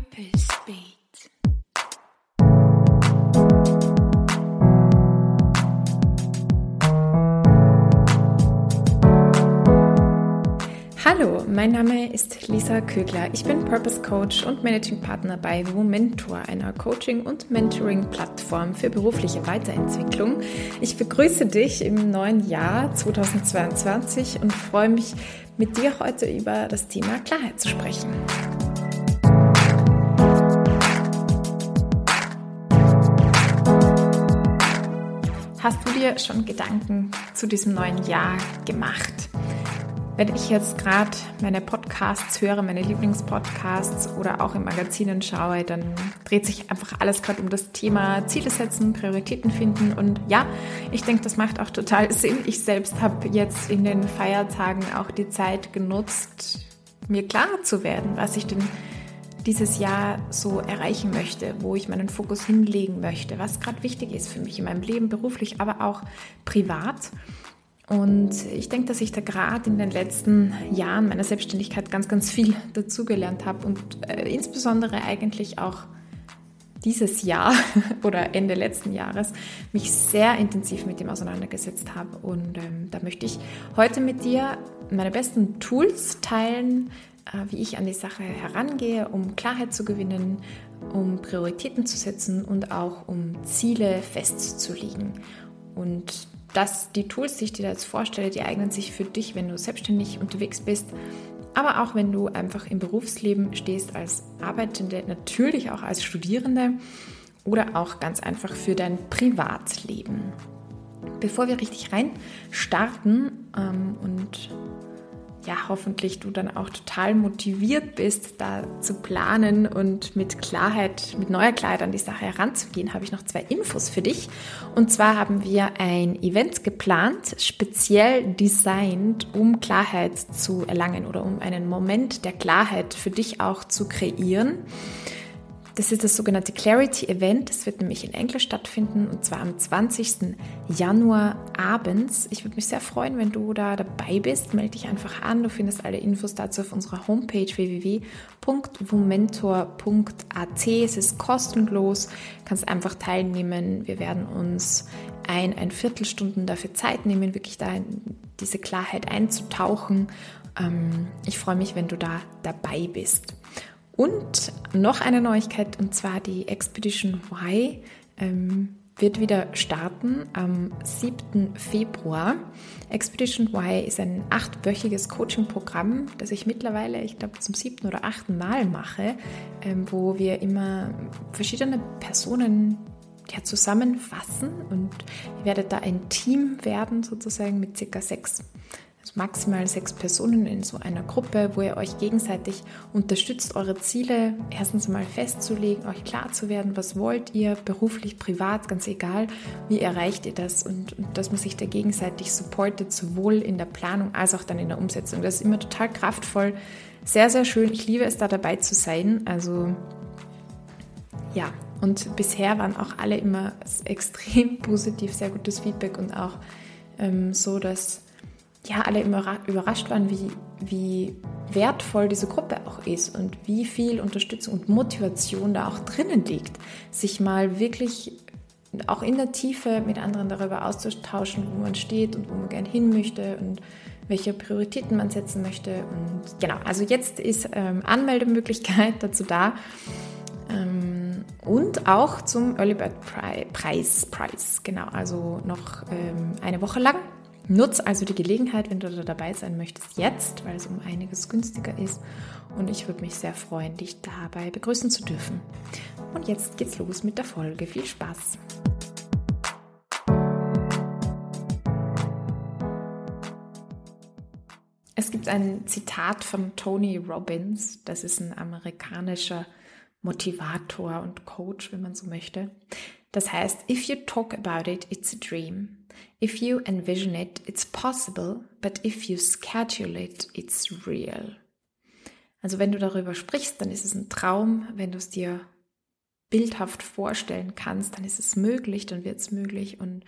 Purpose Beat. Hallo, mein Name ist Lisa Kögler. Ich bin Purpose Coach und Managing Partner bei Womentor, einer Coaching- und Mentoring-Plattform für berufliche Weiterentwicklung. Ich begrüße dich im neuen Jahr 2022 und freue mich, mit dir heute über das Thema Klarheit zu sprechen. Hast du dir schon Gedanken zu diesem neuen Jahr gemacht? Wenn ich jetzt gerade meine Podcasts höre, meine Lieblingspodcasts oder auch in Magazinen schaue, dann dreht sich einfach alles gerade um das Thema Ziele setzen, Prioritäten finden. Und ja, ich denke, das macht auch total Sinn. Ich selbst habe jetzt in den Feiertagen auch die Zeit genutzt, mir klar zu werden, was ich denn dieses Jahr so erreichen möchte, wo ich meinen Fokus hinlegen möchte, was gerade wichtig ist für mich in meinem Leben, beruflich, aber auch privat. Und ich denke, dass ich da gerade in den letzten Jahren meiner Selbstständigkeit ganz, ganz viel dazugelernt habe und äh, insbesondere eigentlich auch dieses Jahr oder Ende letzten Jahres mich sehr intensiv mit dem auseinandergesetzt habe. Und ähm, da möchte ich heute mit dir meine besten Tools teilen, wie ich an die Sache herangehe, um Klarheit zu gewinnen, um Prioritäten zu setzen und auch um Ziele festzulegen. Und dass die Tools, die ich dir jetzt vorstelle, die eignen sich für dich, wenn du selbstständig unterwegs bist, aber auch wenn du einfach im Berufsleben stehst als Arbeitende, natürlich auch als Studierende oder auch ganz einfach für dein Privatleben. Bevor wir richtig rein starten ähm, und ja, hoffentlich du dann auch total motiviert bist, da zu planen und mit Klarheit, mit neuer Klarheit an die Sache heranzugehen, habe ich noch zwei Infos für dich. Und zwar haben wir ein Event geplant, speziell designt, um Klarheit zu erlangen oder um einen Moment der Klarheit für dich auch zu kreieren. Das ist das sogenannte Clarity Event. Das wird nämlich in Englisch stattfinden und zwar am 20. Januar abends. Ich würde mich sehr freuen, wenn du da dabei bist. Melde dich einfach an. Du findest alle Infos dazu auf unserer Homepage www.womentor.at. Es ist kostenlos. Du kannst einfach teilnehmen. Wir werden uns ein, ein Viertelstunden dafür Zeit nehmen, wirklich da in diese Klarheit einzutauchen. Ähm, ich freue mich, wenn du da dabei bist. Und noch eine Neuigkeit, und zwar die Expedition Y ähm, wird wieder starten am 7. Februar. Expedition Y ist ein achtwöchiges Coaching-Programm, das ich mittlerweile, ich glaube, zum siebten oder achten Mal mache, ähm, wo wir immer verschiedene Personen ja, zusammenfassen und ihr werdet da ein Team werden, sozusagen mit circa sechs also maximal sechs Personen in so einer Gruppe, wo ihr euch gegenseitig unterstützt, eure Ziele erstens mal festzulegen, euch klar zu werden, was wollt ihr, beruflich, privat, ganz egal, wie erreicht ihr das und, und dass man sich da gegenseitig supportet, sowohl in der Planung als auch dann in der Umsetzung. Das ist immer total kraftvoll, sehr, sehr schön. Ich liebe es, da dabei zu sein. Also ja, und bisher waren auch alle immer extrem positiv, sehr gutes Feedback und auch ähm, so, dass ja, alle immer überrascht waren, wie, wie wertvoll diese Gruppe auch ist und wie viel Unterstützung und Motivation da auch drinnen liegt, sich mal wirklich auch in der Tiefe mit anderen darüber auszutauschen, wo man steht und wo man gern hin möchte und welche Prioritäten man setzen möchte. Und genau, also jetzt ist ähm, Anmeldemöglichkeit dazu da. Ähm, und auch zum Early Bird Preis, Preis, genau, also noch ähm, eine Woche lang Nutz also die Gelegenheit, wenn du da dabei sein möchtest, jetzt, weil es um einiges günstiger ist. Und ich würde mich sehr freuen, dich dabei begrüßen zu dürfen. Und jetzt geht's los mit der Folge. Viel Spaß! Es gibt ein Zitat von Tony Robbins, das ist ein amerikanischer Motivator und Coach, wenn man so möchte. Das heißt, if you talk about it, it's a dream. If you envision it, it's possible, but if you schedule it, it's real. Also wenn du darüber sprichst, dann ist es ein Traum. Wenn du es dir bildhaft vorstellen kannst, dann ist es möglich, dann wird es möglich. Und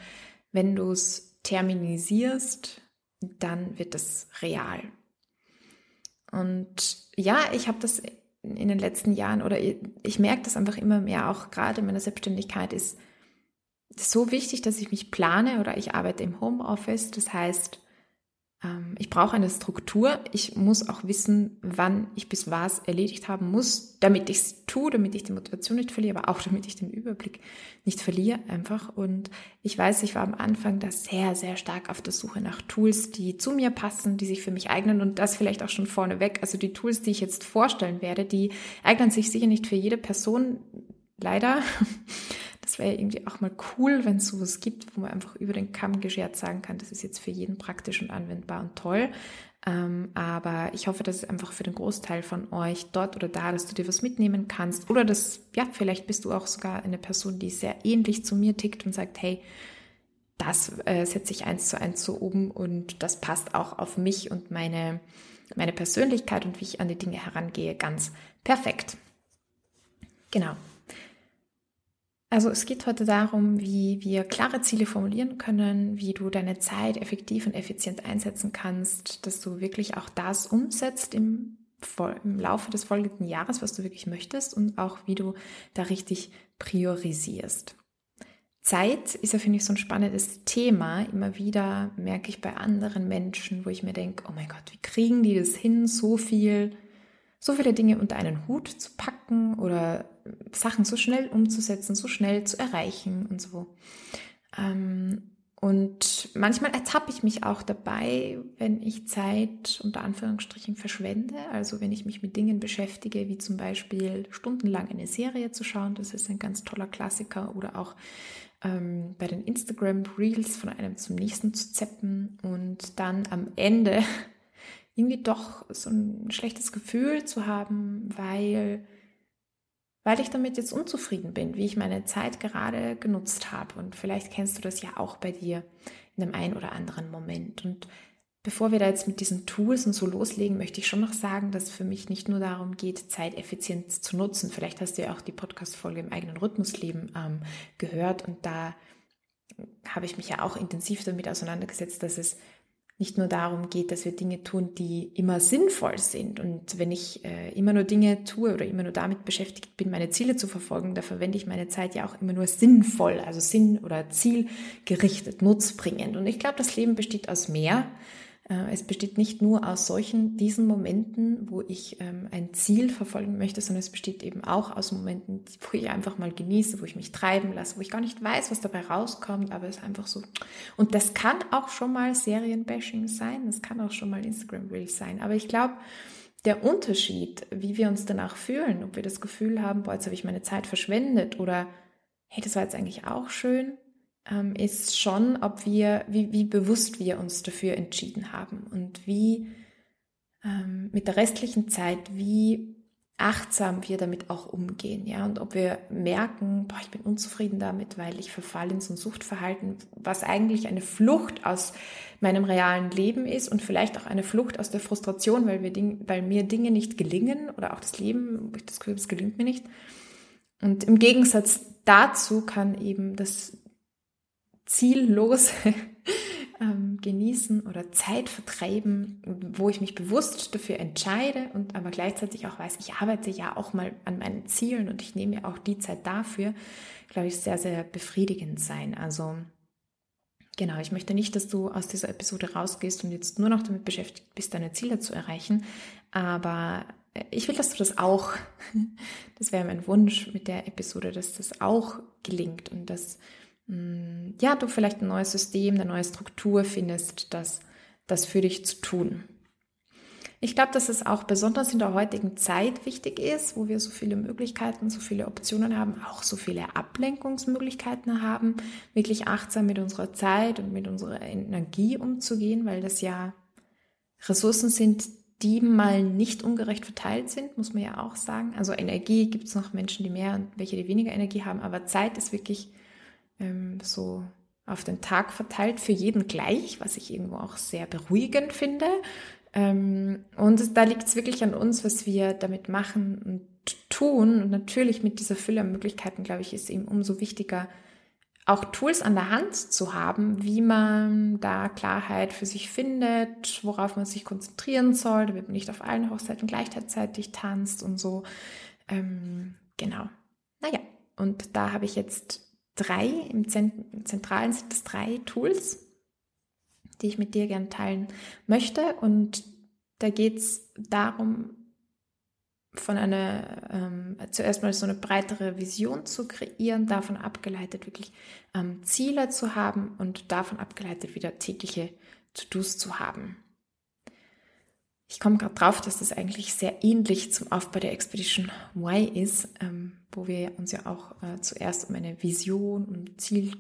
wenn du es terminisierst, dann wird es real. Und ja, ich habe das in den letzten Jahren oder ich, merke das einfach immer mehr, auch gerade in meiner Selbstständigkeit ist so wichtig, dass ich mich plane oder ich arbeite im Homeoffice. Das heißt, ähm, ich brauche eine Struktur. Ich muss auch wissen, wann ich bis was erledigt haben muss, damit ich es tue, damit ich die Motivation nicht verliere, aber auch damit ich den Überblick nicht verliere einfach. Und ich weiß, ich war am Anfang da sehr, sehr stark auf der Suche nach Tools, die zu mir passen, die sich für mich eignen und das vielleicht auch schon vorneweg. Also die Tools, die ich jetzt vorstellen werde, die eignen sich sicher nicht für jede Person, leider. Das wäre irgendwie auch mal cool, wenn es sowas gibt, wo man einfach über den Kamm geschert sagen kann, das ist jetzt für jeden praktisch und anwendbar und toll. Ähm, aber ich hoffe, dass es einfach für den Großteil von euch dort oder da, dass du dir was mitnehmen kannst. Oder dass, ja, vielleicht bist du auch sogar eine Person, die sehr ähnlich zu mir tickt und sagt, hey, das äh, setze ich eins zu eins so um und das passt auch auf mich und meine, meine Persönlichkeit und wie ich an die Dinge herangehe ganz perfekt. Genau. Also es geht heute darum, wie wir klare Ziele formulieren können, wie du deine Zeit effektiv und effizient einsetzen kannst, dass du wirklich auch das umsetzt im, im Laufe des folgenden Jahres, was du wirklich möchtest und auch wie du da richtig priorisierst. Zeit ist ja, finde ich, so ein spannendes Thema. Immer wieder merke ich bei anderen Menschen, wo ich mir denke, oh mein Gott, wie kriegen die das hin, so viel so viele Dinge unter einen Hut zu packen oder Sachen so schnell umzusetzen, so schnell zu erreichen und so. Ähm, und manchmal ertappe ich mich auch dabei, wenn ich Zeit unter Anführungsstrichen verschwende. Also wenn ich mich mit Dingen beschäftige, wie zum Beispiel stundenlang eine Serie zu schauen, das ist ein ganz toller Klassiker, oder auch ähm, bei den Instagram Reels von einem zum nächsten zu zeppen und dann am Ende irgendwie doch so ein schlechtes Gefühl zu haben, weil, weil ich damit jetzt unzufrieden bin, wie ich meine Zeit gerade genutzt habe. Und vielleicht kennst du das ja auch bei dir in einem einen oder anderen Moment. Und bevor wir da jetzt mit diesen Tools und so loslegen, möchte ich schon noch sagen, dass es für mich nicht nur darum geht, Zeit effizient zu nutzen. Vielleicht hast du ja auch die Podcast-Folge im eigenen Rhythmusleben ähm, gehört und da habe ich mich ja auch intensiv damit auseinandergesetzt, dass es nicht nur darum geht, dass wir Dinge tun, die immer sinnvoll sind. Und wenn ich äh, immer nur Dinge tue oder immer nur damit beschäftigt bin, meine Ziele zu verfolgen, da verwende ich meine Zeit ja auch immer nur sinnvoll, also sinn- oder zielgerichtet, nutzbringend. Und ich glaube, das Leben besteht aus mehr. Äh, es besteht nicht nur aus solchen, diesen Momenten, wo ich ähm, ein Ziel verfolgen möchte, sondern es besteht eben auch aus Momenten, wo ich einfach mal genieße, wo ich mich treiben lasse, wo ich gar nicht weiß, was dabei rauskommt, aber es ist einfach so. Und das kann auch schon mal Serienbashing sein, das kann auch schon mal Instagram Reels sein, aber ich glaube, der Unterschied, wie wir uns danach fühlen, ob wir das Gefühl haben, boah, jetzt habe ich meine Zeit verschwendet oder hey, das war jetzt eigentlich auch schön, ähm, ist schon, ob wir, wie, wie bewusst wir uns dafür entschieden haben und wie ähm, mit der restlichen Zeit, wie achtsam wir damit auch umgehen, ja, und ob wir merken, boah, ich bin unzufrieden damit, weil ich verfalle in so ein Suchtverhalten, was eigentlich eine Flucht aus meinem realen Leben ist und vielleicht auch eine Flucht aus der Frustration, weil, wir Ding, weil mir Dinge nicht gelingen oder auch das Leben, wo das Gefühl, es gelingt mir nicht. Und im Gegensatz dazu kann eben das ziellos ähm, genießen oder Zeit vertreiben, wo ich mich bewusst dafür entscheide und aber gleichzeitig auch weiß, ich arbeite ja auch mal an meinen Zielen und ich nehme ja auch die Zeit dafür, glaube ich, sehr, sehr befriedigend sein. Also genau, ich möchte nicht, dass du aus dieser Episode rausgehst und jetzt nur noch damit beschäftigt bist, deine Ziele zu erreichen, aber ich will, dass du das auch, das wäre mein Wunsch mit der Episode, dass das auch gelingt und dass ja, du vielleicht ein neues System, eine neue Struktur findest, das, das für dich zu tun. Ich glaube, dass es auch besonders in der heutigen Zeit wichtig ist, wo wir so viele Möglichkeiten, so viele Optionen haben, auch so viele Ablenkungsmöglichkeiten haben, wirklich achtsam mit unserer Zeit und mit unserer Energie umzugehen, weil das ja Ressourcen sind, die mal nicht ungerecht verteilt sind, muss man ja auch sagen. Also Energie gibt es noch Menschen, die mehr und welche, die weniger Energie haben, aber Zeit ist wirklich ähm, so auf den Tag verteilt, für jeden gleich, was ich irgendwo auch sehr beruhigend finde. Ähm, und da liegt es wirklich an uns, was wir damit machen und tun. Und natürlich mit dieser Fülle an Möglichkeiten, glaube ich, ist eben umso wichtiger, auch Tools an der Hand zu haben, wie man da Klarheit für sich findet, worauf man sich konzentrieren soll, damit man nicht auf allen Hochzeiten gleichzeitig tanzt und so. Ähm, genau. Naja, und da habe ich jetzt drei, im Zentralen sind es drei Tools, die ich mit dir gerne teilen möchte. Und da geht es darum, von einer, ähm, zuerst mal so eine breitere Vision zu kreieren, davon abgeleitet wirklich ähm, Ziele zu haben und davon abgeleitet wieder tägliche To-Dos zu haben. Ich komme gerade drauf, dass das eigentlich sehr ähnlich zum Aufbau der Expedition Y ist, ähm, wo wir uns ja auch äh, zuerst um eine Vision und Ziel,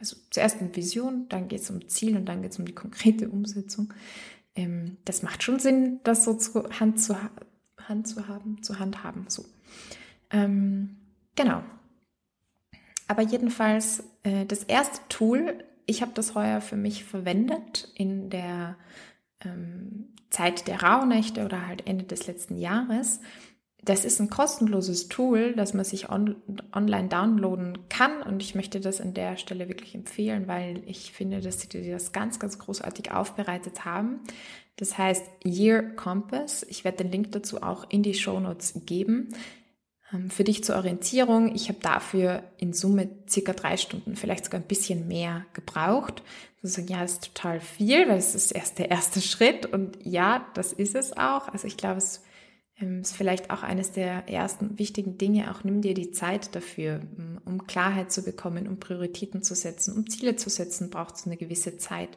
also zuerst um Vision, dann geht es um Ziel und dann geht es um die konkrete Umsetzung. Ähm, das macht schon Sinn, das so zu Hand zu, Hand zu haben, zu handhaben. So. Ähm, genau. Aber jedenfalls äh, das erste Tool, ich habe das heuer für mich verwendet in der ähm, Zeit der Rauhnächte oder halt Ende des letzten Jahres. Das ist ein kostenloses Tool, das man sich on online downloaden kann und ich möchte das an der Stelle wirklich empfehlen, weil ich finde, dass sie das ganz, ganz großartig aufbereitet haben. Das heißt Year Compass. Ich werde den Link dazu auch in die Show Notes geben. Ähm, für dich zur Orientierung, ich habe dafür in Summe circa drei Stunden, vielleicht sogar ein bisschen mehr gebraucht. Also ja, das ist total viel, weil es ist erst der erste Schritt und ja, das ist es auch. Also ich glaube, es ähm, ist vielleicht auch eines der ersten wichtigen Dinge. Auch nimm dir die Zeit dafür, um Klarheit zu bekommen, um Prioritäten zu setzen, um Ziele zu setzen, braucht es eine gewisse Zeit.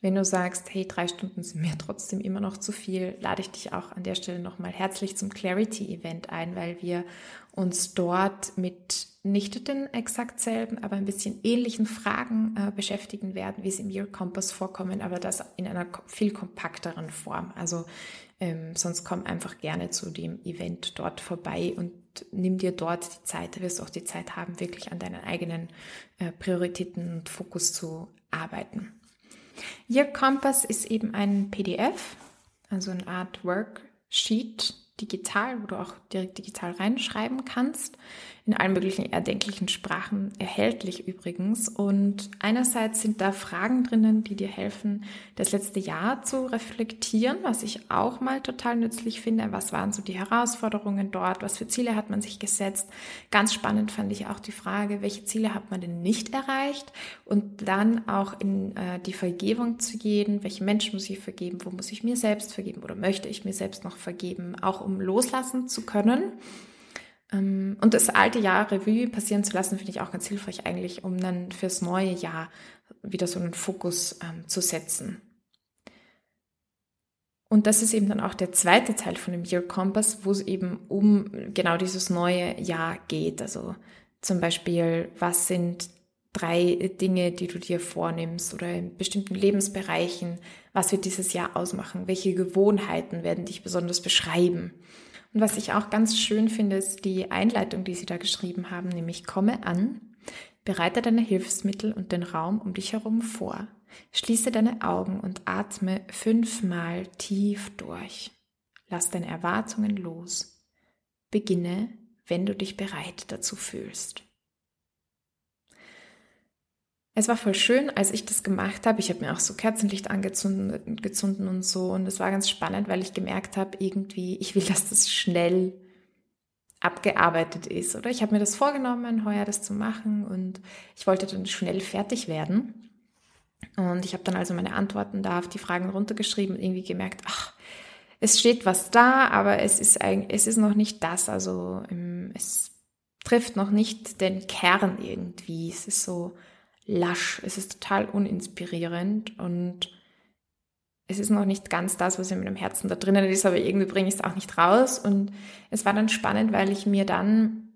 Wenn du sagst, hey, drei Stunden sind mir trotzdem immer noch zu viel, lade ich dich auch an der Stelle nochmal herzlich zum Clarity-Event ein, weil wir uns dort mit nicht den exakt selben, aber ein bisschen ähnlichen Fragen äh, beschäftigen werden, wie sie im Year Compass vorkommen, aber das in einer viel kompakteren Form. Also ähm, sonst komm einfach gerne zu dem Event dort vorbei und nimm dir dort die Zeit. Du wirst auch die Zeit haben, wirklich an deinen eigenen äh, Prioritäten und Fokus zu arbeiten. Your Compass ist eben ein PDF, also eine Art Worksheet, digital, wo du auch direkt digital reinschreiben kannst in allen möglichen erdenklichen Sprachen erhältlich übrigens. Und einerseits sind da Fragen drinnen, die dir helfen, das letzte Jahr zu reflektieren, was ich auch mal total nützlich finde. Was waren so die Herausforderungen dort? Was für Ziele hat man sich gesetzt? Ganz spannend fand ich auch die Frage, welche Ziele hat man denn nicht erreicht? Und dann auch in äh, die Vergebung zu gehen. Welche Menschen muss ich vergeben? Wo muss ich mir selbst vergeben? Oder möchte ich mir selbst noch vergeben? Auch um loslassen zu können. Ähm, und das alte Jahr Revue passieren zu lassen, finde ich auch ganz hilfreich eigentlich, um dann fürs neue Jahr wieder so einen Fokus ähm, zu setzen. Und das ist eben dann auch der zweite Teil von dem Year Compass, wo es eben um genau dieses neue Jahr geht. Also zum Beispiel, was sind drei Dinge, die du dir vornimmst oder in bestimmten Lebensbereichen, was wird dieses Jahr ausmachen? Welche Gewohnheiten werden dich besonders beschreiben? Und was ich auch ganz schön finde, ist die Einleitung, die Sie da geschrieben haben, nämlich komme an, bereite deine Hilfsmittel und den Raum um dich herum vor. Schließe deine Augen und atme fünfmal tief durch. Lass deine Erwartungen los. Beginne, wenn du dich bereit dazu fühlst. Es war voll schön, als ich das gemacht habe. Ich habe mir auch so Kerzenlicht angezündet und so. Und es war ganz spannend, weil ich gemerkt habe, irgendwie, ich will, dass das schnell abgearbeitet ist. Oder ich habe mir das vorgenommen, heuer das zu machen. Und ich wollte dann schnell fertig werden. Und ich habe dann also meine Antworten da auf die Fragen runtergeschrieben und irgendwie gemerkt, ach, es steht was da, aber es ist, eigentlich, es ist noch nicht das. Also ähm, es trifft noch nicht den Kern irgendwie. Es ist so lasch. Es ist total uninspirierend und es ist noch nicht ganz das, was in meinem Herzen da drinnen ist, aber irgendwie bringe ich es auch nicht raus. Und es war dann spannend, weil ich mir dann,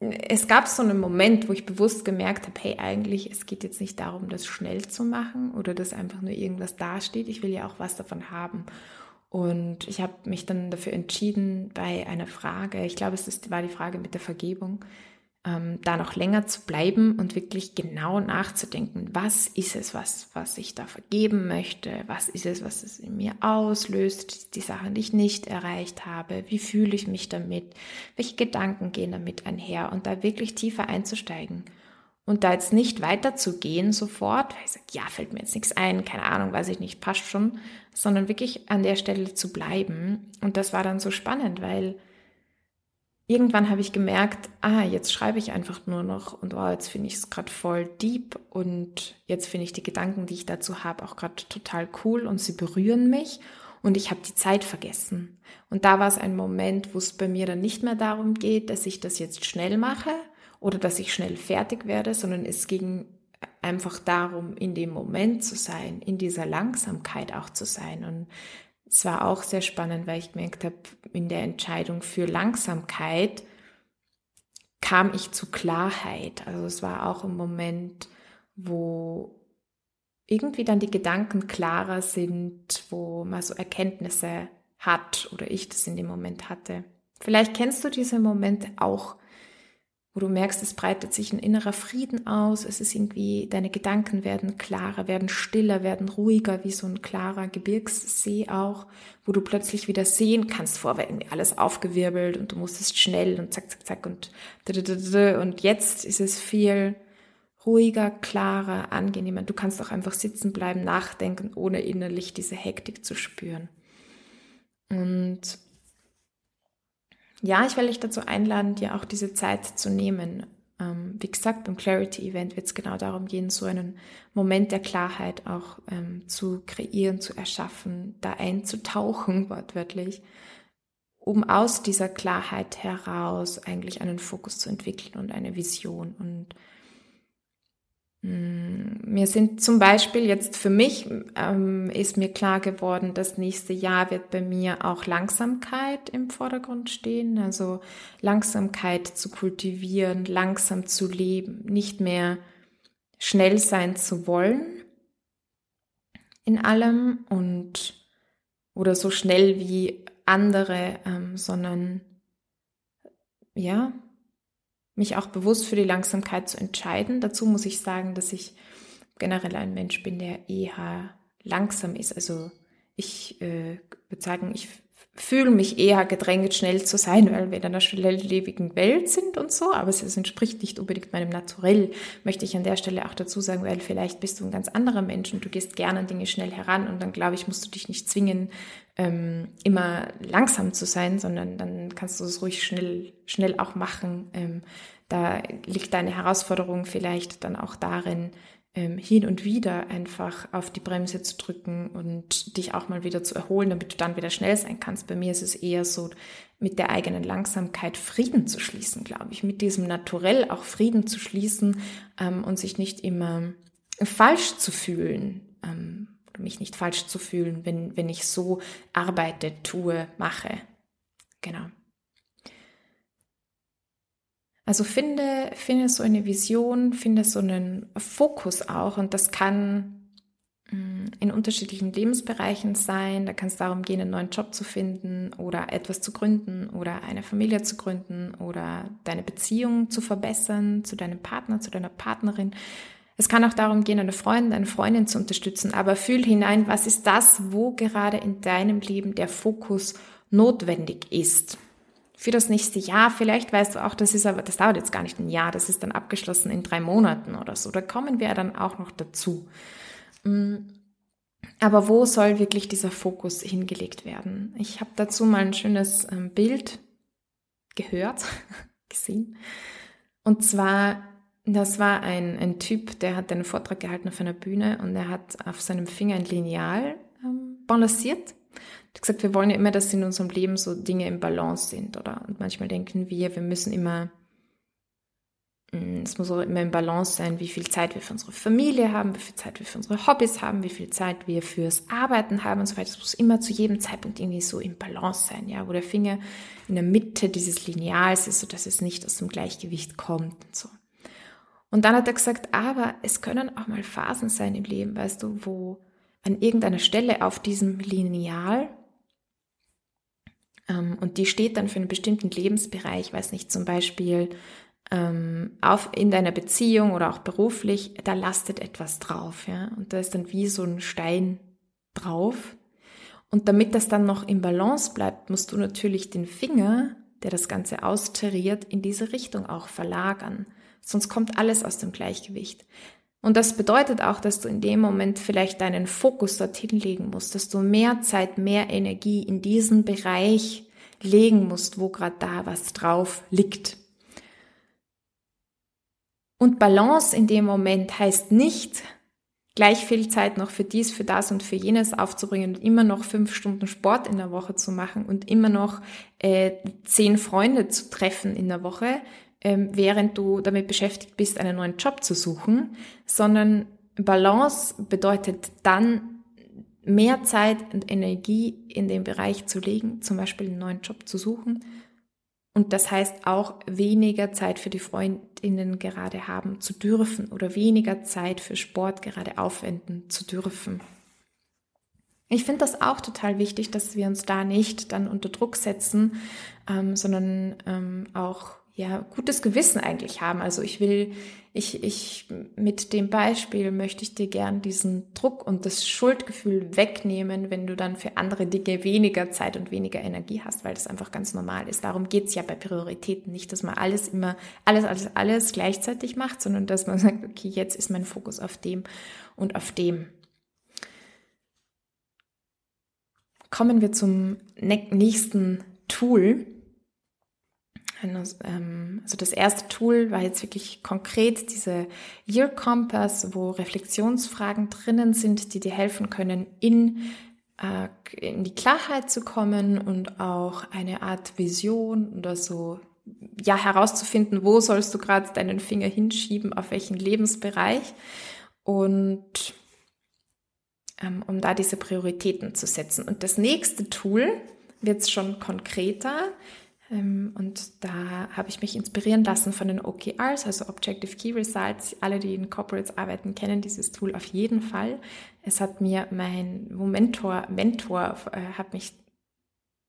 es gab so einen Moment, wo ich bewusst gemerkt habe, hey, eigentlich, es geht jetzt nicht darum, das schnell zu machen oder dass einfach nur irgendwas dasteht. Ich will ja auch was davon haben. Und ich habe mich dann dafür entschieden, bei einer Frage, ich glaube, es war die Frage mit der Vergebung, ähm, da noch länger zu bleiben und wirklich genau nachzudenken, was ist es, was, was ich da vergeben möchte, was ist es, was es in mir auslöst, die Sachen, die ich nicht erreicht habe, wie fühle ich mich damit, welche Gedanken gehen damit einher und da wirklich tiefer einzusteigen und da jetzt nicht weiterzugehen sofort, weil ich sage, ja, fällt mir jetzt nichts ein, keine Ahnung, weiß ich nicht, passt schon, sondern wirklich an der Stelle zu bleiben. Und das war dann so spannend, weil irgendwann habe ich gemerkt, ah, jetzt schreibe ich einfach nur noch und wow, jetzt finde ich es gerade voll deep und jetzt finde ich die Gedanken, die ich dazu habe, auch gerade total cool und sie berühren mich und ich habe die Zeit vergessen. Und da war es ein Moment, wo es bei mir dann nicht mehr darum geht, dass ich das jetzt schnell mache oder dass ich schnell fertig werde, sondern es ging einfach darum, in dem Moment zu sein, in dieser Langsamkeit auch zu sein. Und es war auch sehr spannend, weil ich gemerkt habe, in der Entscheidung für Langsamkeit kam ich zu Klarheit. Also es war auch ein Moment, wo irgendwie dann die Gedanken klarer sind, wo man so Erkenntnisse hat oder ich das in dem Moment hatte. Vielleicht kennst du diese Momente auch, wo du merkst, es breitet sich ein innerer Frieden aus, es ist irgendwie, deine Gedanken werden klarer, werden stiller, werden ruhiger, wie so ein klarer Gebirgssee auch, wo du plötzlich wieder sehen kannst, vorher irgendwie alles aufgewirbelt und du musstest schnell und zack, zack, zack und und jetzt ist es viel ruhiger, klarer, angenehmer. Du kannst auch einfach sitzen bleiben, nachdenken, ohne innerlich diese Hektik zu spüren. Und ja, ich will dich dazu einladen, dir auch diese Zeit zu nehmen. Ähm, wie gesagt, beim Clarity Event wird es genau darum gehen, so einen Moment der Klarheit auch ähm, zu kreieren, zu erschaffen, da einzutauchen, wortwörtlich, um aus dieser Klarheit heraus eigentlich einen Fokus zu entwickeln und eine Vision. Und mir sind zum Beispiel jetzt für mich ähm, ist mir klar geworden, das nächste Jahr wird bei mir auch Langsamkeit im Vordergrund stehen. Also Langsamkeit zu kultivieren, langsam zu leben, nicht mehr schnell sein zu wollen in allem und oder so schnell wie andere, ähm, sondern ja, mich auch bewusst für die Langsamkeit zu entscheiden. Dazu muss ich sagen, dass ich generell ein Mensch bin, der eher langsam ist. Also ich äh, würde sagen, ich fühle mich eher gedrängt, schnell zu sein, weil wir in einer schnelllebigen Welt sind und so, aber es entspricht nicht unbedingt meinem Naturell, möchte ich an der Stelle auch dazu sagen, weil vielleicht bist du ein ganz anderer Mensch und du gehst gerne an Dinge schnell heran und dann glaube ich, musst du dich nicht zwingen, ähm, immer langsam zu sein, sondern dann kannst du es ruhig schnell, schnell auch machen. Ähm, da liegt deine Herausforderung vielleicht dann auch darin, ähm, hin und wieder einfach auf die Bremse zu drücken und dich auch mal wieder zu erholen, damit du dann wieder schnell sein kannst. Bei mir ist es eher so, mit der eigenen Langsamkeit Frieden zu schließen, glaube ich, mit diesem Naturell auch Frieden zu schließen ähm, und sich nicht immer falsch zu fühlen, ähm, mich nicht falsch zu fühlen, wenn, wenn ich so arbeite, tue, mache. Genau. Also finde, finde so eine Vision, finde so einen Fokus auch und das kann mm, in unterschiedlichen Lebensbereichen sein. Da kann es darum gehen, einen neuen Job zu finden oder etwas zu gründen oder eine Familie zu gründen oder deine Beziehung zu verbessern zu deinem Partner, zu deiner Partnerin. Es kann auch darum gehen, eine Freundin, eine Freundin zu unterstützen, aber fühl hinein, was ist das, wo gerade in deinem Leben der Fokus notwendig ist für das nächste Jahr. Vielleicht weißt du auch, das ist aber, das dauert jetzt gar nicht ein Jahr, das ist dann abgeschlossen in drei Monaten oder so. Da kommen wir dann auch noch dazu. Mm, aber wo soll wirklich dieser Fokus hingelegt werden? Ich habe dazu mal ein schönes ähm, Bild gehört, gesehen. Und zwar, das war ein, ein Typ, der hat einen Vortrag gehalten auf einer Bühne und er hat auf seinem Finger ein Lineal ähm, balanciert Du hast gesagt, wir wollen ja immer, dass in unserem Leben so Dinge im Balance sind, oder? Und manchmal denken wir, wir müssen immer, mm, es muss auch immer im Balance sein, wie viel Zeit wir für unsere Familie haben, wie viel Zeit wir für unsere Hobbys haben, wie viel Zeit wir fürs Arbeiten haben und so weiter. Es muss immer zu jedem Zeitpunkt irgendwie so im Balance sein, ja, wo der Finger in der Mitte dieses Lineals ist, sodass es nicht aus dem Gleichgewicht kommt und so. Und dann hat er gesagt, aber es können auch mal Phasen sein im Leben, weißt du, wo an irgendeiner Stelle auf diesem Lineal ähm, und die steht dann für einen bestimmten Lebensbereich, weiß nicht, zum Beispiel ähm, auf, in deiner Beziehung oder auch beruflich, da lastet etwas drauf, ja. Und da ist dann wie so ein Stein drauf. Und damit das dann noch im Balance bleibt, musst du natürlich den Finger, der das Ganze austariert, in diese Richtung auch verlagern. sonst kommt alles aus dem Gleichgewicht. Und das bedeutet auch, dass du in dem Moment vielleicht deinen Fokus dorthin legen musst, dass du mehr Zeit, mehr Energie in diesen Bereich legen musst, wo gerade da was drauf liegt. Und Balance in dem Moment heißt nicht, gleich viel Zeit noch für dies, für das und für jenes aufzubringen und immer noch fünf Stunden Sport in der Woche zu machen und immer noch äh, zehn Freunde zu treffen in der Woche, ähm, während du damit beschäftigt bist, einen neuen Job zu suchen, sondern Balance bedeutet dann mehr Zeit und Energie in den Bereich zu legen, zum Beispiel einen neuen Job zu suchen. Und das heißt auch weniger Zeit für die Freundinnen gerade haben zu dürfen oder weniger Zeit für Sport gerade aufwenden zu dürfen. Ich finde das auch total wichtig, dass wir uns da nicht dann unter Druck setzen, ähm, sondern ähm, auch ja, gutes Gewissen eigentlich haben. Also ich will, ich, ich, mit dem Beispiel möchte ich dir gern diesen Druck und das Schuldgefühl wegnehmen, wenn du dann für andere Dinge weniger Zeit und weniger Energie hast, weil das einfach ganz normal ist. Darum geht's ja bei Prioritäten nicht, dass man alles immer, alles, alles, alles gleichzeitig macht, sondern dass man sagt, okay, jetzt ist mein Fokus auf dem und auf dem. Kommen wir zum nächsten Tool, also das erste Tool war jetzt wirklich konkret diese Year Compass, wo Reflexionsfragen drinnen sind, die dir helfen können, in, äh, in die Klarheit zu kommen und auch eine Art Vision oder so ja herauszufinden, wo sollst du gerade deinen Finger hinschieben, auf welchen Lebensbereich und ähm, um da diese Prioritäten zu setzen. Und das nächste Tool wird schon konkreter. Ähm, und da habe ich mich inspirieren lassen von den OKRs, also Objective Key Results. Alle, die in Corporates arbeiten, kennen dieses Tool auf jeden Fall. Es hat mir mein Mentor, Mentor äh, hat mich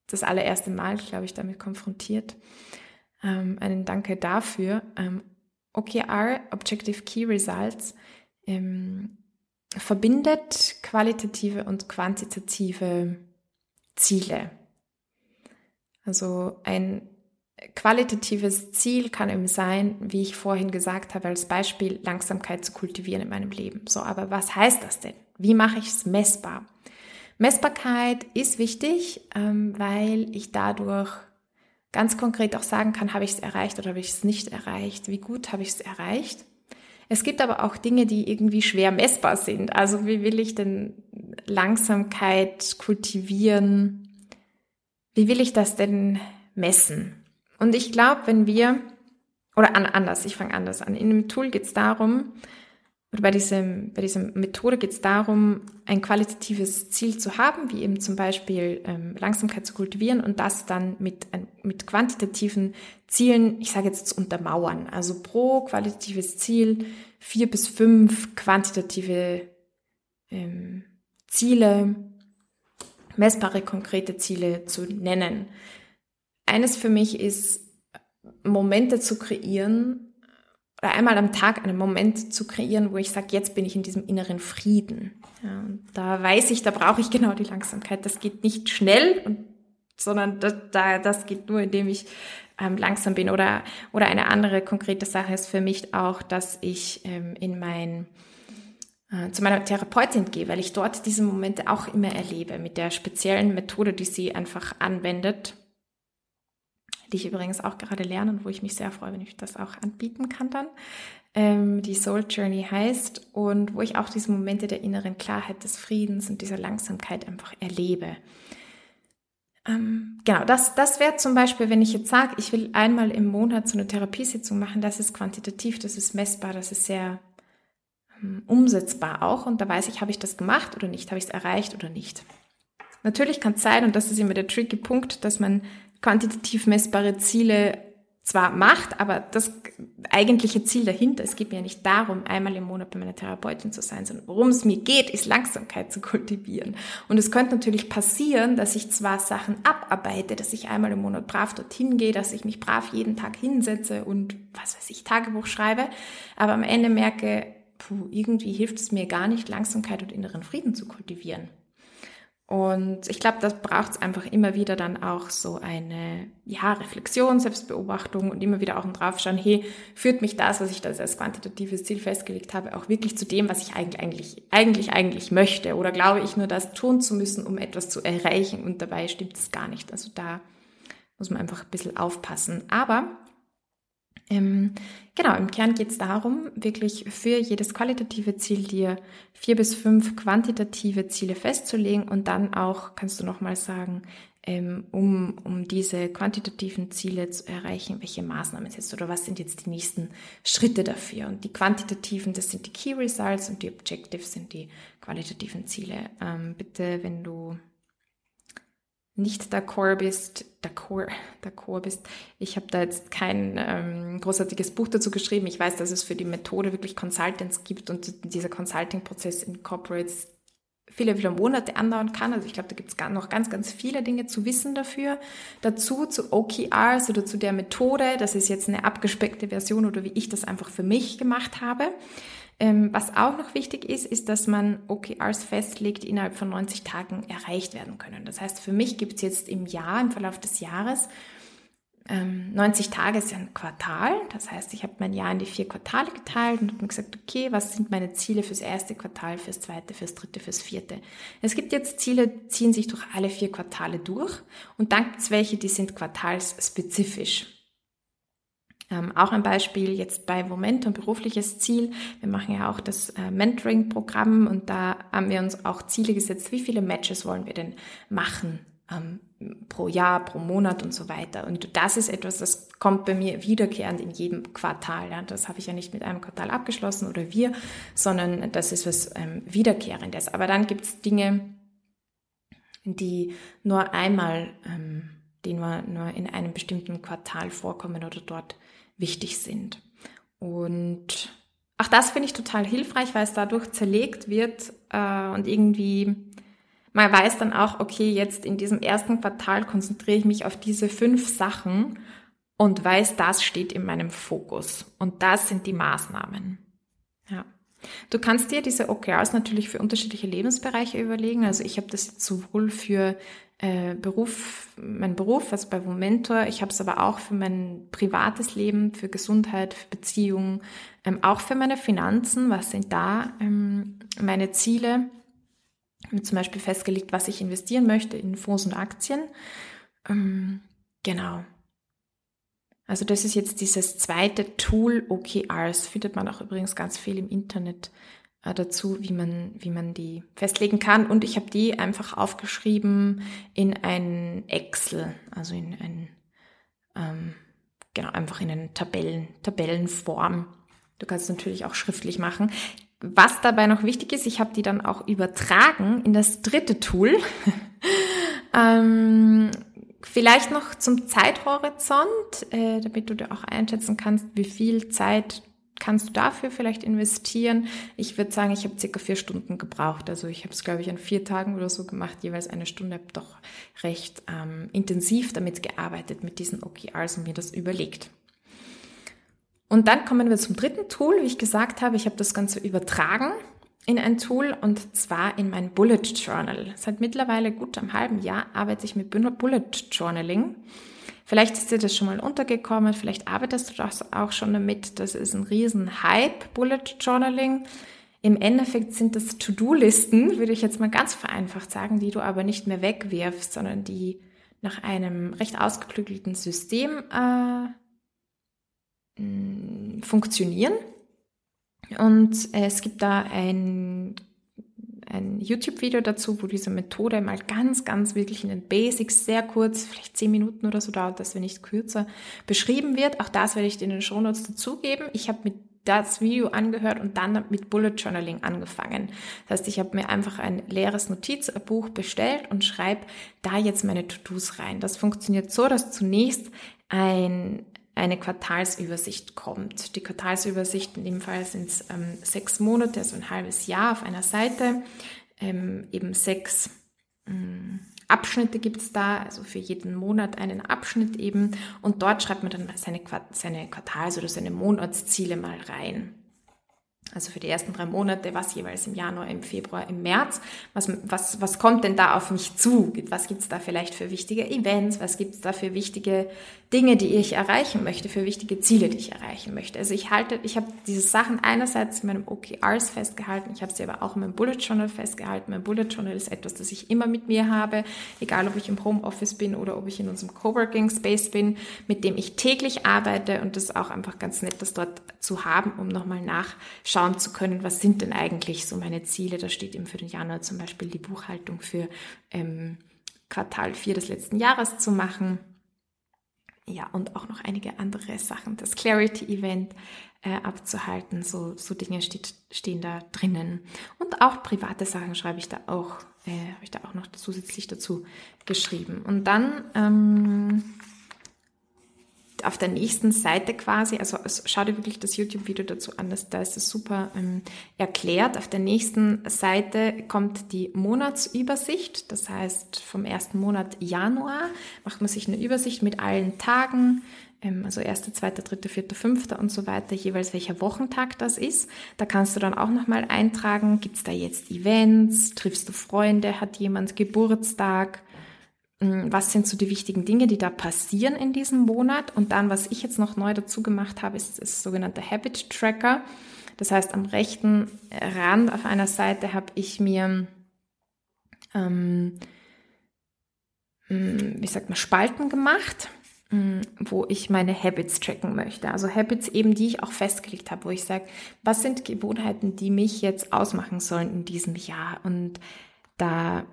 das allererste Mal, glaube ich, damit konfrontiert. Ähm, einen Danke dafür. Ähm, OKR, Objective Key Results, ähm, verbindet qualitative und quantitative Ziele. Also ein qualitatives Ziel kann eben sein, wie ich vorhin gesagt habe, als Beispiel Langsamkeit zu kultivieren in meinem Leben. So, aber was heißt das denn? Wie mache ich es messbar? Messbarkeit ist wichtig, ähm, weil ich dadurch ganz konkret auch sagen kann, habe ich es erreicht oder habe ich es nicht erreicht? Wie gut habe ich es erreicht? Es gibt aber auch Dinge, die irgendwie schwer messbar sind. Also wie will ich denn Langsamkeit kultivieren? Wie will ich das denn messen? Und ich glaube, wenn wir, oder an, anders, ich fange anders an. In dem Tool geht es darum, oder bei, diesem, bei dieser Methode geht es darum, ein qualitatives Ziel zu haben, wie eben zum Beispiel ähm, Langsamkeit zu kultivieren und das dann mit, mit quantitativen Zielen, ich sage jetzt zu untermauern. Also pro qualitatives Ziel vier bis fünf quantitative ähm, Ziele messbare, konkrete Ziele zu nennen. Eines für mich ist, Momente zu kreieren, oder einmal am Tag einen Moment zu kreieren, wo ich sage, jetzt bin ich in diesem inneren Frieden. Ja, da weiß ich, da brauche ich genau die Langsamkeit. Das geht nicht schnell, und, sondern das, da, das geht nur, indem ich ähm, langsam bin. Oder, oder eine andere konkrete Sache ist für mich auch, dass ich ähm, in mein zu meiner Therapeutin gehe, weil ich dort diese Momente auch immer erlebe mit der speziellen Methode, die sie einfach anwendet, die ich übrigens auch gerade lerne und wo ich mich sehr freue, wenn ich das auch anbieten kann dann, ähm, die Soul Journey heißt und wo ich auch diese Momente der inneren Klarheit, des Friedens und dieser Langsamkeit einfach erlebe. Ähm, genau, das, das wäre zum Beispiel, wenn ich jetzt sage, ich will einmal im Monat so eine Therapiesitzung machen, das ist quantitativ, das ist messbar, das ist sehr umsetzbar auch und da weiß ich, habe ich das gemacht oder nicht, habe ich es erreicht oder nicht. Natürlich kann es sein, und das ist immer der tricky Punkt, dass man quantitativ messbare Ziele zwar macht, aber das eigentliche Ziel dahinter, es geht mir ja nicht darum, einmal im Monat bei meiner Therapeutin zu sein, sondern worum es mir geht, ist Langsamkeit zu kultivieren. Und es könnte natürlich passieren, dass ich zwar Sachen abarbeite, dass ich einmal im Monat brav dorthin gehe, dass ich mich brav jeden Tag hinsetze und was weiß ich, Tagebuch schreibe, aber am Ende merke, puh, irgendwie hilft es mir gar nicht, Langsamkeit und inneren Frieden zu kultivieren. Und ich glaube, das braucht es einfach immer wieder dann auch so eine ja, Reflexion, Selbstbeobachtung und immer wieder auch ein Draufschauen, hey, führt mich das, was ich da als quantitatives Ziel festgelegt habe, auch wirklich zu dem, was ich eigentlich, eigentlich, eigentlich, eigentlich möchte? Oder glaube ich nur, das tun zu müssen, um etwas zu erreichen und dabei stimmt es gar nicht. Also da muss man einfach ein bisschen aufpassen. Aber ähm, genau, im Kern geht es darum, wirklich für jedes qualitative Ziel dir vier bis fünf quantitative Ziele festzulegen und dann auch, kannst du nochmal sagen, ähm, um, um diese quantitativen Ziele zu erreichen, welche Maßnahmen setzt oder was sind jetzt die nächsten Schritte dafür. Und die quantitativen, das sind die Key Results und die Objectives sind die qualitativen Ziele. Ähm, bitte, wenn du nicht d'accord bist, d'accord, d'accord bist. Ich habe da jetzt kein ähm, großartiges Buch dazu geschrieben. Ich weiß, dass es für die Methode wirklich Consultants gibt und dieser Consulting-Prozess in Corporates viele, viele Monate andauern kann. Also ich glaube, da gibt es noch ganz, ganz viele Dinge zu wissen dafür. Dazu zu OKRs oder zu der Methode. Das ist jetzt eine abgespeckte Version oder wie ich das einfach für mich gemacht habe. Ähm, was auch noch wichtig ist, ist, dass man OKRs festlegt, die innerhalb von 90 Tagen erreicht werden können. Das heißt, für mich gibt es jetzt im Jahr, im Verlauf des Jahres, 90 ähm, Tage ist ja ein Quartal. Das heißt, ich habe mein Jahr in die vier Quartale geteilt und habe mir gesagt, okay, was sind meine Ziele fürs erste Quartal, fürs zweite, fürs dritte, fürs vierte? Es gibt jetzt Ziele, ziehen sich durch alle vier Quartale durch und dann gibt es welche, die sind quartalsspezifisch. Ähm, auch ein Beispiel jetzt bei Momentum, berufliches Ziel. Wir machen ja auch das äh, Mentoring-Programm und da haben wir uns auch Ziele gesetzt. Wie viele Matches wollen wir denn machen ähm, pro Jahr, pro Monat und so weiter? Und das ist etwas, das kommt bei mir wiederkehrend in jedem Quartal. Ja. Das habe ich ja nicht mit einem Quartal abgeschlossen oder wir, sondern das ist was ähm, Wiederkehrendes. Aber dann gibt es Dinge, die nur einmal, ähm, die nur, nur in einem bestimmten Quartal vorkommen oder dort wichtig sind. Und auch das finde ich total hilfreich, weil es dadurch zerlegt wird äh, und irgendwie man weiß dann auch, okay, jetzt in diesem ersten Quartal konzentriere ich mich auf diese fünf Sachen und weiß, das steht in meinem Fokus und das sind die Maßnahmen. Ja. Du kannst dir diese OKRs natürlich für unterschiedliche Lebensbereiche überlegen. Also ich habe das jetzt sowohl für äh, Beruf, mein Beruf, also bei Momentor. Ich habe es aber auch für mein privates Leben, für Gesundheit, für Beziehungen, ähm, auch für meine Finanzen. Was sind da ähm, meine Ziele? Ich zum Beispiel festgelegt, was ich investieren möchte in Fonds und Aktien. Ähm, genau. Also das ist jetzt dieses zweite Tool OKRs. Findet man auch übrigens ganz viel im Internet äh, dazu, wie man, wie man die festlegen kann. Und ich habe die einfach aufgeschrieben in ein Excel, also in ein, ähm, genau, einfach in eine Tabellen, Tabellenform. Du kannst es natürlich auch schriftlich machen. Was dabei noch wichtig ist, ich habe die dann auch übertragen in das dritte Tool. ähm, vielleicht noch zum Zeithorizont, äh, damit du dir auch einschätzen kannst, wie viel Zeit kannst du dafür vielleicht investieren? Ich würde sagen, ich habe circa vier Stunden gebraucht. Also ich habe es, glaube ich, an vier Tagen oder so gemacht, jeweils eine Stunde, habe doch recht ähm, intensiv damit gearbeitet, mit diesen OKRs und mir das überlegt. Und dann kommen wir zum dritten Tool. Wie ich gesagt habe, ich habe das Ganze übertragen in ein Tool und zwar in mein Bullet Journal. Seit mittlerweile gut einem halben Jahr arbeite ich mit Bullet Journaling. Vielleicht ist dir das schon mal untergekommen, vielleicht arbeitest du das auch schon damit. Das ist ein riesen Hype, Bullet Journaling. Im Endeffekt sind das To-Do-Listen, würde ich jetzt mal ganz vereinfacht sagen, die du aber nicht mehr wegwirfst, sondern die nach einem recht ausgeklügelten System äh, funktionieren. Und es gibt da ein ein YouTube-Video dazu, wo diese Methode mal ganz, ganz wirklich in den Basics sehr kurz, vielleicht zehn Minuten oder so dauert das, wenn nicht kürzer, beschrieben wird. Auch das werde ich dir in den Shownotes dazugeben. Ich habe mit das Video angehört und dann mit Bullet Journaling angefangen. Das heißt, ich habe mir einfach ein leeres Notizbuch bestellt und schreibe da jetzt meine To-Dos rein. Das funktioniert so, dass zunächst ein eine Quartalsübersicht kommt. Die Quartalsübersicht in dem Fall sind es ähm, sechs Monate, also ein halbes Jahr auf einer Seite, ähm, eben sechs ähm, Abschnitte gibt es da, also für jeden Monat einen Abschnitt eben und dort schreibt man dann seine, seine Quartals- oder seine Monatsziele mal rein. Also für die ersten drei Monate, was jeweils im Januar, im Februar, im März. Was, was, was kommt denn da auf mich zu? Was gibt's da vielleicht für wichtige Events? Was gibt's da für wichtige Dinge, die ich erreichen möchte, für wichtige Ziele, die ich erreichen möchte? Also ich halte, ich habe diese Sachen einerseits in meinem OKRs festgehalten, ich habe sie aber auch in meinem Bullet Journal festgehalten. Mein Bullet Journal ist etwas, das ich immer mit mir habe, egal ob ich im Homeoffice bin oder ob ich in unserem Coworking Space bin, mit dem ich täglich arbeite und das ist auch einfach ganz nett, das dort zu haben, um nochmal nachschauen schauen zu können, was sind denn eigentlich so meine Ziele. Da steht eben für den Januar zum Beispiel die Buchhaltung für ähm, Quartal 4 des letzten Jahres zu machen. Ja, und auch noch einige andere Sachen. Das Clarity-Event äh, abzuhalten, so, so Dinge steht, stehen da drinnen. Und auch private Sachen schreibe ich da auch, äh, habe ich da auch noch zusätzlich dazu geschrieben. Und dann ähm, auf der nächsten Seite quasi, also schau dir wirklich das YouTube-Video dazu an, das, da ist es super ähm, erklärt. Auf der nächsten Seite kommt die Monatsübersicht, das heißt vom ersten Monat Januar macht man sich eine Übersicht mit allen Tagen, ähm, also erster, zweiter, dritter, vierter, fünfter und so weiter, jeweils welcher Wochentag das ist. Da kannst du dann auch nochmal eintragen, gibt es da jetzt Events, triffst du Freunde, hat jemand Geburtstag, was sind so die wichtigen Dinge, die da passieren in diesem Monat. Und dann, was ich jetzt noch neu dazu gemacht habe, ist das sogenannte Habit Tracker. Das heißt, am rechten Rand auf einer Seite habe ich mir, ähm, hm, wie sagt man, Spalten gemacht, hm, wo ich meine Habits tracken möchte. Also Habits eben, die ich auch festgelegt habe, wo ich sage, was sind Gewohnheiten, die mich jetzt ausmachen sollen in diesem Jahr. Und da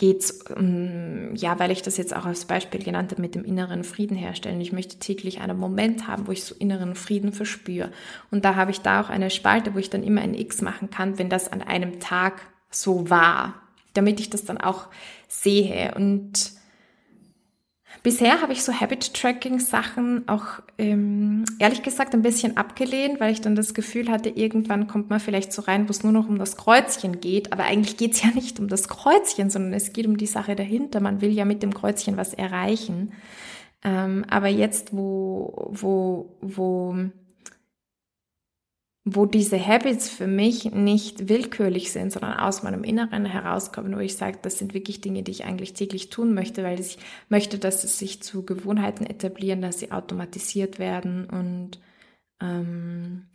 geht's um, ja, weil ich das jetzt auch als Beispiel genannt habe mit dem inneren Frieden herstellen. Ich möchte täglich einen Moment haben, wo ich so inneren Frieden verspüre. Und da habe ich da auch eine Spalte, wo ich dann immer ein X machen kann, wenn das an einem Tag so war, damit ich das dann auch sehe. Und Bisher habe ich so Habit-Tracking-Sachen auch ähm, ehrlich gesagt ein bisschen abgelehnt, weil ich dann das Gefühl hatte, irgendwann kommt man vielleicht so rein, wo es nur noch um das Kreuzchen geht. Aber eigentlich geht es ja nicht um das Kreuzchen, sondern es geht um die Sache dahinter. Man will ja mit dem Kreuzchen was erreichen. Ähm, aber jetzt, wo, wo, wo wo diese Habits für mich nicht willkürlich sind, sondern aus meinem Inneren herauskommen, wo ich sage, das sind wirklich Dinge, die ich eigentlich täglich tun möchte, weil ich möchte, dass es sich zu Gewohnheiten etablieren, dass sie automatisiert werden und ähm,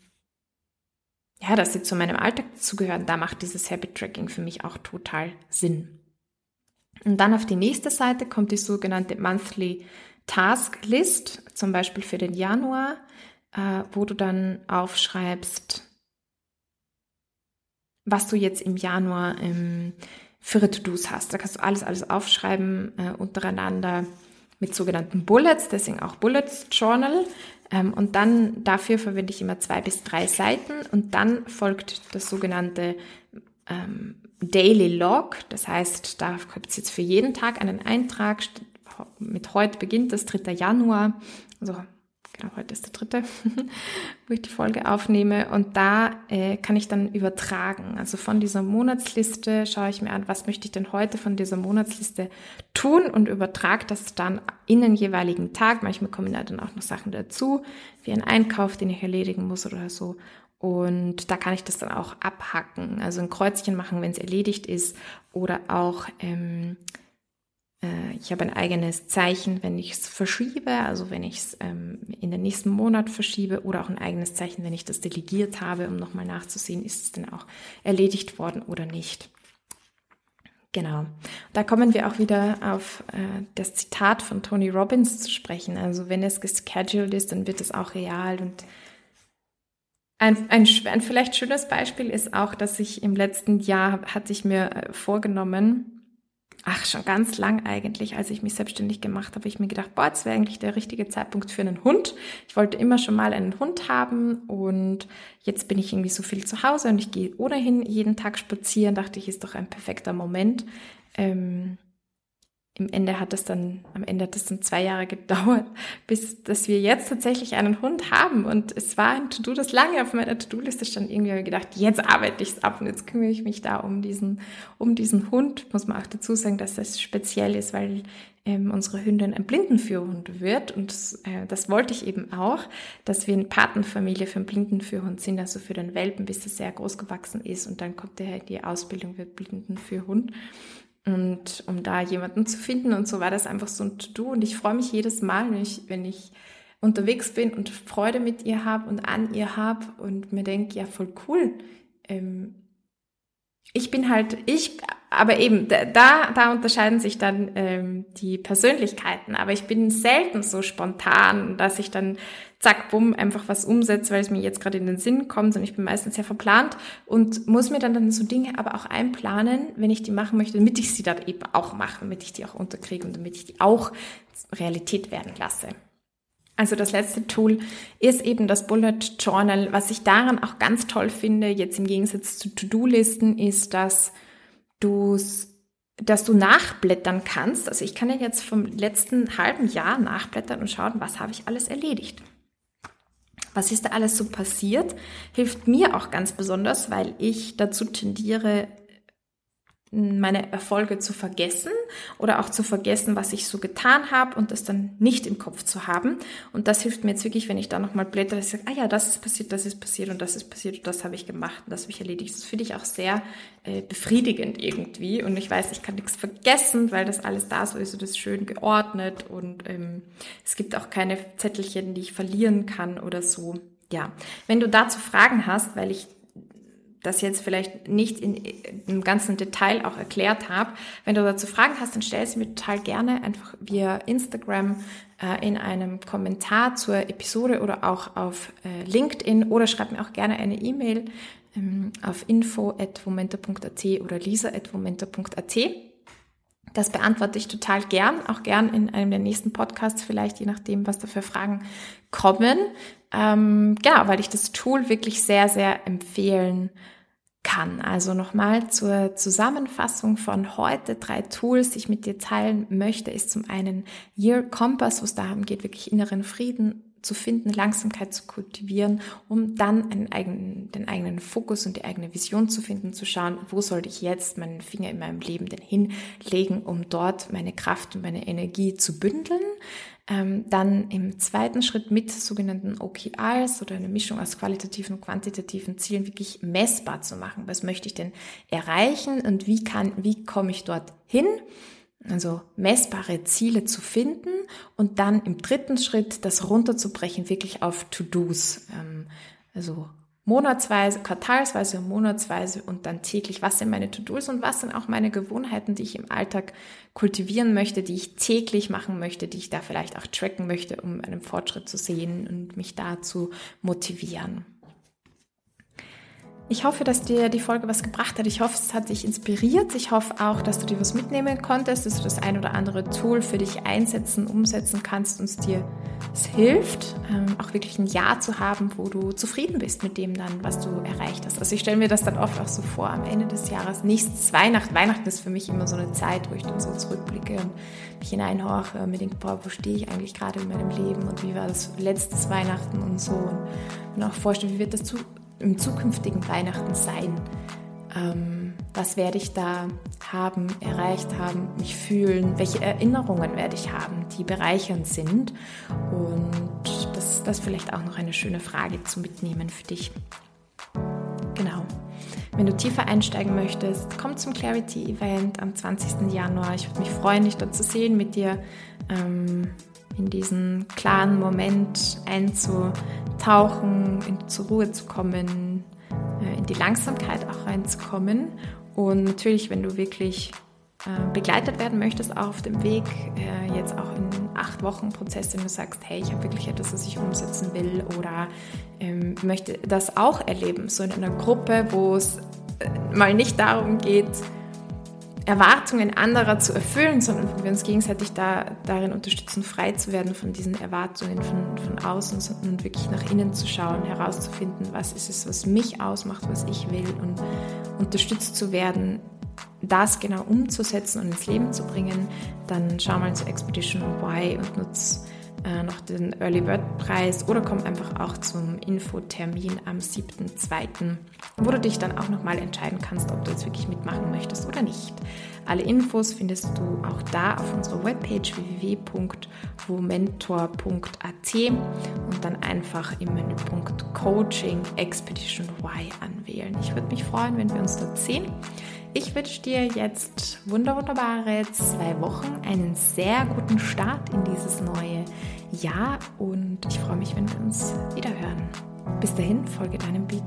ja, dass sie zu meinem Alltag zugehören. Da macht dieses Habit Tracking für mich auch total Sinn. Und dann auf die nächste Seite kommt die sogenannte Monthly Task List, zum Beispiel für den Januar äh, wo du dann aufschreibst, was du jetzt im Januar ähm, für To-Dos hast. Da kannst du alles, alles aufschreiben äh, untereinander mit sogenannten Bullets, deswegen auch Bullets Journal. Ähm, und dann dafür verwende ich immer zwei bis drei Seiten und dann folgt das sogenannte ähm, Daily Log. Das heißt, da gibt es jetzt für jeden Tag einen Eintrag. Mit heute beginnt das 3. Januar, also genau, heute ist der dritte, wo ich die Folge aufnehme. Und da äh, kann ich dann übertragen. Also von dieser Monatsliste schaue ich mir an, was möchte ich denn heute von dieser Monatsliste tun und übertrage das dann in den jeweiligen Tag. Manchmal kommen da dann auch noch Sachen dazu, wie ein Einkauf, den ich erledigen muss oder so. Und da kann ich das dann auch abhacken, also ein Kreuzchen machen, wenn es erledigt ist, oder auch ähm, äh, ich habe ein eigenes Zeichen, wenn ich es verschiebe, also wenn ich es ähm, in den nächsten Monat verschiebe oder auch ein eigenes Zeichen, wenn ich das delegiert habe, um nochmal nachzusehen, ist es denn auch erledigt worden oder nicht. Genau. Da kommen wir auch wieder auf äh, das Zitat von Tony Robbins zu sprechen. Also wenn es gescheduled ist, dann wird es auch real. Und ein, ein, ein vielleicht schönes Beispiel ist auch, dass ich im letzten Jahr hatte ich mir äh, vorgenommen, ach, schon ganz lang eigentlich, als ich mich selbstständig gemacht habe, ich mir gedacht, boah, jetzt wäre eigentlich der richtige Zeitpunkt für einen Hund. Ich wollte immer schon mal einen Hund haben und jetzt bin ich irgendwie so viel zu Hause und ich gehe ohnehin jeden Tag spazieren, dachte ich, ist doch ein perfekter Moment. Ähm, im Ende hat es dann, am Ende hat es dann zwei Jahre gedauert, bis, dass wir jetzt tatsächlich einen Hund haben. Und es war ein To-Do, das lange auf meiner To-Do-Liste stand. Irgendwie habe ich gedacht, jetzt arbeite ich es ab und jetzt kümmere ich mich da um diesen, um diesen Hund. Muss man auch dazu sagen, dass das speziell ist, weil ähm, unsere Hündin ein Blindenführhund wird. Und das, äh, das wollte ich eben auch, dass wir eine Patenfamilie für einen Blindenführhund sind, also für den Welpen, bis er sehr groß gewachsen ist. Und dann kommt er die Ausbildung wird Blindenführhund. Und um da jemanden zu finden und so war das einfach so ein To-Do. Und ich freue mich jedes Mal, wenn ich, wenn ich unterwegs bin und Freude mit ihr habe und an ihr habe und mir denke, ja, voll cool. Ähm, ich bin halt ich, aber eben, da, da unterscheiden sich dann ähm, die Persönlichkeiten. Aber ich bin selten so spontan, dass ich dann zack, bumm, einfach was umsetze, weil es mir jetzt gerade in den Sinn kommt und ich bin meistens sehr verplant und muss mir dann, dann so Dinge aber auch einplanen, wenn ich die machen möchte, damit ich sie dann eben auch mache, damit ich die auch unterkriege und damit ich die auch Realität werden lasse. Also das letzte Tool ist eben das Bullet Journal. Was ich daran auch ganz toll finde, jetzt im Gegensatz zu To-Do-Listen, ist, dass du dass du nachblättern kannst. Also ich kann ja jetzt vom letzten halben Jahr nachblättern und schauen, was habe ich alles erledigt. Was ist da alles so passiert? Hilft mir auch ganz besonders, weil ich dazu tendiere, meine Erfolge zu vergessen oder auch zu vergessen, was ich so getan habe und das dann nicht im Kopf zu haben. Und das hilft mir jetzt wirklich, wenn ich da nochmal blätter, dass ich sage, ah ja, das ist passiert, das ist passiert und das ist passiert und das habe ich gemacht und das habe ich erledigt. Das finde ich auch sehr äh, befriedigend irgendwie. Und ich weiß, ich kann nichts vergessen, weil das alles da so ist und ist schön geordnet und ähm, es gibt auch keine Zettelchen, die ich verlieren kann oder so. Ja, wenn du dazu Fragen hast, weil ich das jetzt vielleicht nicht in, im ganzen Detail auch erklärt habe. Wenn du dazu Fragen hast, dann stell sie mir total gerne einfach via Instagram äh, in einem Kommentar zur Episode oder auch auf äh, LinkedIn oder schreib mir auch gerne eine E-Mail ähm, auf info.momenta.at oder lisa.momenta.at. Das beantworte ich total gern, auch gern in einem der nächsten Podcasts vielleicht, je nachdem, was da für Fragen kommen. Ähm, genau, weil ich das Tool wirklich sehr, sehr empfehlen kann. Also nochmal zur Zusammenfassung von heute drei Tools, die ich mit dir teilen möchte, ist zum einen Year Compass, wo es darum geht, wirklich inneren Frieden zu finden, Langsamkeit zu kultivieren, um dann eigenen, den eigenen Fokus und die eigene Vision zu finden, zu schauen, wo sollte ich jetzt meinen Finger in meinem Leben denn hinlegen, um dort meine Kraft und meine Energie zu bündeln. Ähm, dann im zweiten Schritt mit sogenannten OKRs oder eine Mischung aus qualitativen und quantitativen Zielen wirklich messbar zu machen. Was möchte ich denn erreichen und wie kann, wie komme ich dort hin? Also messbare Ziele zu finden und dann im dritten Schritt das runterzubrechen, wirklich auf To-Dos. Ähm, also monatsweise, quartalsweise, monatsweise und dann täglich, was sind meine To-Dos und was sind auch meine Gewohnheiten, die ich im Alltag kultivieren möchte, die ich täglich machen möchte, die ich da vielleicht auch tracken möchte, um einen Fortschritt zu sehen und mich da zu motivieren. Ich hoffe, dass dir die Folge was gebracht hat. Ich hoffe, es hat dich inspiriert. Ich hoffe auch, dass du dir was mitnehmen konntest, dass du das ein oder andere Tool für dich einsetzen, umsetzen kannst und es dir es hilft, ähm, auch wirklich ein Jahr zu haben, wo du zufrieden bist mit dem dann, was du erreicht hast. Also ich stelle mir das dann oft auch so vor, am Ende des Jahres, nächstes Weihnachten. Weihnachten ist für mich immer so eine Zeit, wo ich dann so zurückblicke und mich hineinhorche und mir denke, boah, wo stehe ich eigentlich gerade in meinem Leben und wie war das letztes Weihnachten und so. Und, und auch vorstellen, wie wird das zu im zukünftigen Weihnachten sein? Ähm, was werde ich da haben, erreicht haben, mich fühlen? Welche Erinnerungen werde ich haben, die bereichernd sind? Und das, das ist vielleicht auch noch eine schöne Frage zu mitnehmen für dich. Genau. Wenn du tiefer einsteigen möchtest, komm zum Clarity Event am 20. Januar. Ich würde mich freuen, dich dort zu sehen, mit dir ähm, in diesen klaren Moment einzutauchen, in, zur Ruhe zu kommen, äh, in die Langsamkeit auch reinzukommen. Und natürlich, wenn du wirklich äh, begleitet werden möchtest auch auf dem Weg, äh, jetzt auch in acht Wochen Prozess, wenn du sagst, hey, ich habe wirklich etwas, was ich umsetzen will oder ähm, möchte das auch erleben, so in einer Gruppe, wo es mal nicht darum geht, Erwartungen anderer zu erfüllen, sondern wir uns gegenseitig da, darin unterstützen, frei zu werden von diesen Erwartungen von, von außen und wirklich nach innen zu schauen, herauszufinden, was ist es, was mich ausmacht, was ich will und unterstützt zu werden, das genau umzusetzen und ins Leben zu bringen, dann schau mal zu Expedition Y und nutze äh, noch den Early Bird Preis oder komm einfach auch zum Infotermin am 7.2., wo du dich dann auch nochmal entscheiden kannst, ob du jetzt wirklich mitmachen möchtest oder nicht. Alle Infos findest du auch da auf unserer Webpage www.womentor.at und dann einfach im Menüpunkt Coaching Expedition Y anwählen. Ich würde mich freuen, wenn wir uns dort sehen. Ich wünsche dir jetzt wunderbare zwei Wochen, einen sehr guten Start in dieses neue Jahr und ich freue mich, wenn wir uns wieder hören. Bis dahin, folge deinem Beat.